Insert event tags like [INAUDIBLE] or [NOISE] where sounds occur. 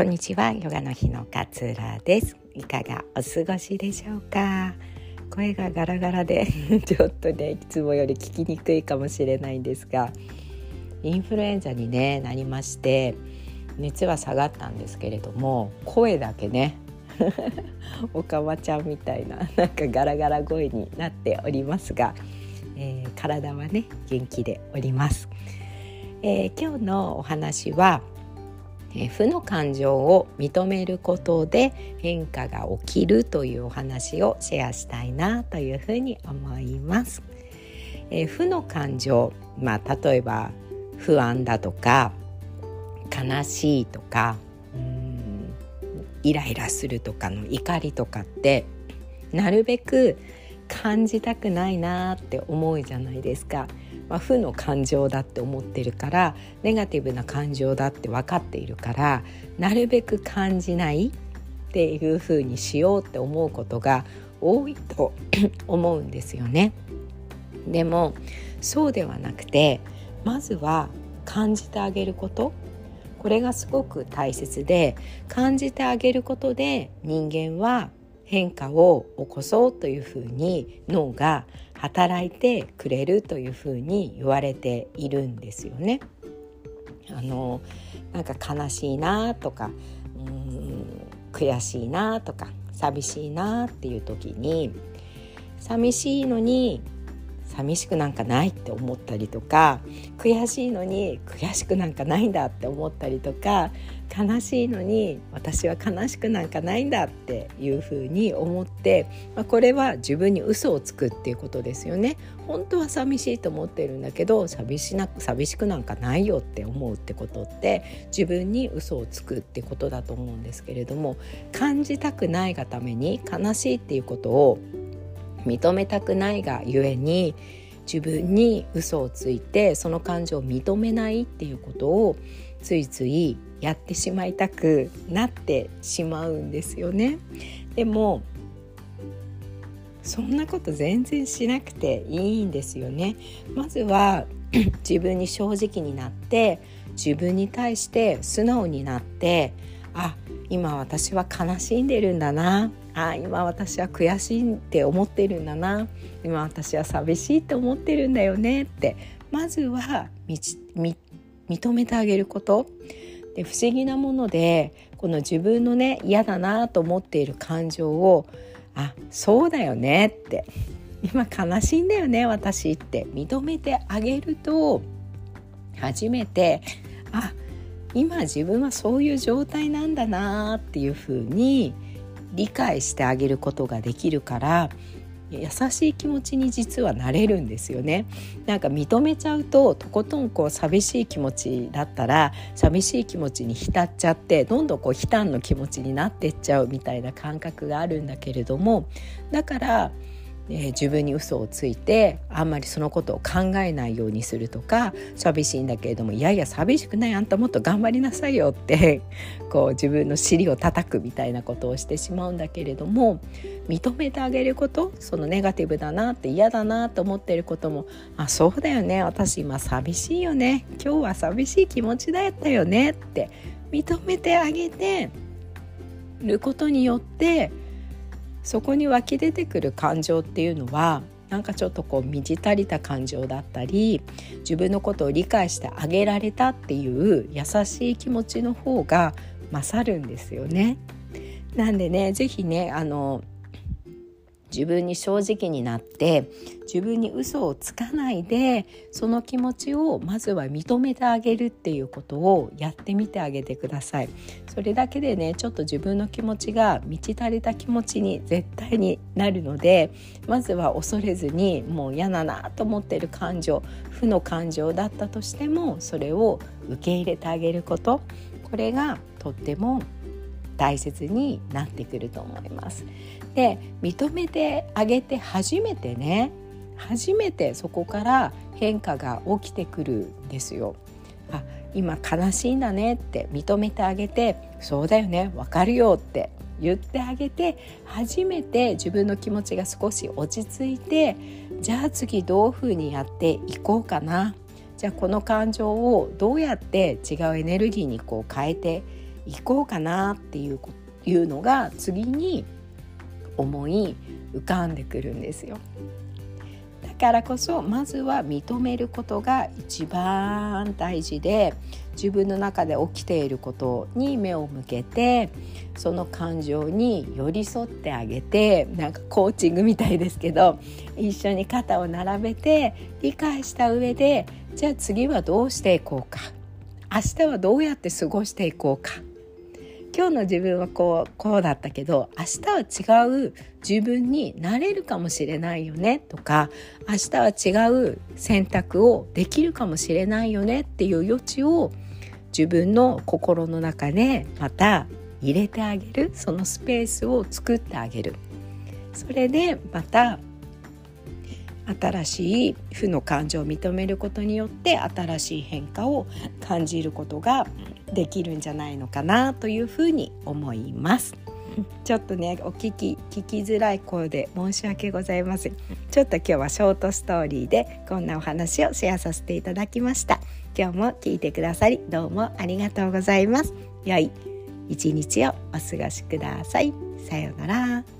こんにちは。ヨガの日の勝浦です。いかがお過ごしでしょうか？声がガラガラで [LAUGHS] ちょっとねいつもより聞きにくいかもしれないんですがインフルエンザに、ね、なりまして熱は下がったんですけれども声だけね [LAUGHS] おかまちゃんみたいななんかガラガラ声になっておりますが、えー、体はね元気でおります、えー、今日のお話はえ負の感情を認めることで変化が起きるというお話をシェアしたいなというふうに思います。え負の感情、まあ、例えば不安だとか悲しいとかうんイライラするとかの怒りとかってなるべく感じたくないなって思うじゃないですか。まあ、負の感情だって思ってるからネガティブな感情だって分かっているからなるべく感じないっていうふうにしようって思うことが多いと [CLEARS THROAT] 思うんですよね。でもそうではなくてまずは感じてあげることこれがすごく大切で感じてあげることで人間は変化を起こそうというふうに脳が働いてくれるというふうに言われているんですよね。あのなんか悲しいなとかうん悔しいなとか寂しいなっていう時に寂しいのに寂しくなんかないって思ったりとか悔しいのに悔しくなんかないんだって思ったりとか悲しいのに私は悲しくなんかないんだっていうふうに思って、まあ、これは自分に嘘をつくっていうことですよね。本当は寂しいと思ってるんだけど寂しな寂しくなんかないよって思うってことって自分に嘘をつくってことだと思うんですけれども感じたくないがために悲しいっていうことを認めたくないがゆえに自分に嘘をついてその感情を認めないっていうことをついついやってしまいたくなってしまうんですよね。でもそんなこと全然しなくていいんですよね。まずは [CLEARS THROAT] 自分に正直になって自分に対して素直になってあ今私は悲しんでるんだな。あ今私は悔しいって思ってるんだな。今私は寂しいって思ってるんだよね。ってまずは認めてあげること。で不思議なものでこの自分のね嫌だなと思っている感情をあそうだよね。って今悲しいんだよね私って認めてあげると初めてあ今自分はそういう状態なんだなっていうふうに理解してあげることができるから優しい気持ちに実はなれるんですよね。なんか認めちゃうととことんこう寂しい気持ちだったら寂しい気持ちに浸っちゃってどんどんこう悲嘆の気持ちになってっちゃうみたいな感覚があるんだけれどもだからえー、自分に嘘をついてあんまりそのことを考えないようにするとか寂しいんだけれどもいやいや寂しくないあんたもっと頑張りなさいよって [LAUGHS] こう自分の尻を叩くみたいなことをしてしまうんだけれども認めてあげることそのネガティブだなって嫌だなと思ってることもあそうだよね私今寂しいよね今日は寂しい気持ちだったよねって認めてあげてることによってそこに湧き出てくる感情っていうのはなんかちょっとこう満ち足りた感情だったり自分のことを理解してあげられたっていう優しい気持ちの方が勝るんですよね。なんでね是非ねあの自分に正直になって自分に嘘をつかないでその気持ちをまずは認めてあげるっていうことをやってみてあげてくださいそれだけでねちょっと自分の気持ちが満ち足りた気持ちに絶対になるのでまずは恐れずにもう嫌だなと思ってる感情負の感情だったとしてもそれを受け入れてあげることこれがとっても大切になってくると思います。で認めてあげて初めてね初めてそこから変化が起きてくるんですよ。あ今悲しいんだねって認めてあげてそうだよねわかるよって言ってあげて初めて自分の気持ちが少し落ち着いてじゃあ次どういうふうにやっていこうかなじゃあこの感情をどうやって違うエネルギーにこう変えて行こうかなっていういうのが次に思い浮かんでくるんですよ。だからこそまずは認めることが一番大事で自分の中で起きていることに目を向けてその感情に寄り添ってあげてなんかコーチングみたいですけど一緒に肩を並べて理解した上でじゃあ次はどうしていこうか明日はどうやって過ごしていこうか今日の自分はこうこうだったけど明日は違う自分になれるかもしれないよねとか明日は違う選択をできるかもしれないよねっていう余地を自分の心の中でまた入れてあげる。そのスペースを作ってあげる。それでまた新しい負の感情を認めることによって新しい変化を感じることができるんじゃないのかなというふうに思います。[LAUGHS] ちょっとねお聞き聞きづらい声で申し訳ございません。ちょっと今日はショートストーリーでこんなお話をシェアさせていただきました。今日も聞いてくださりどうもありがとうございます。良い一日をお過ごしください。さようなら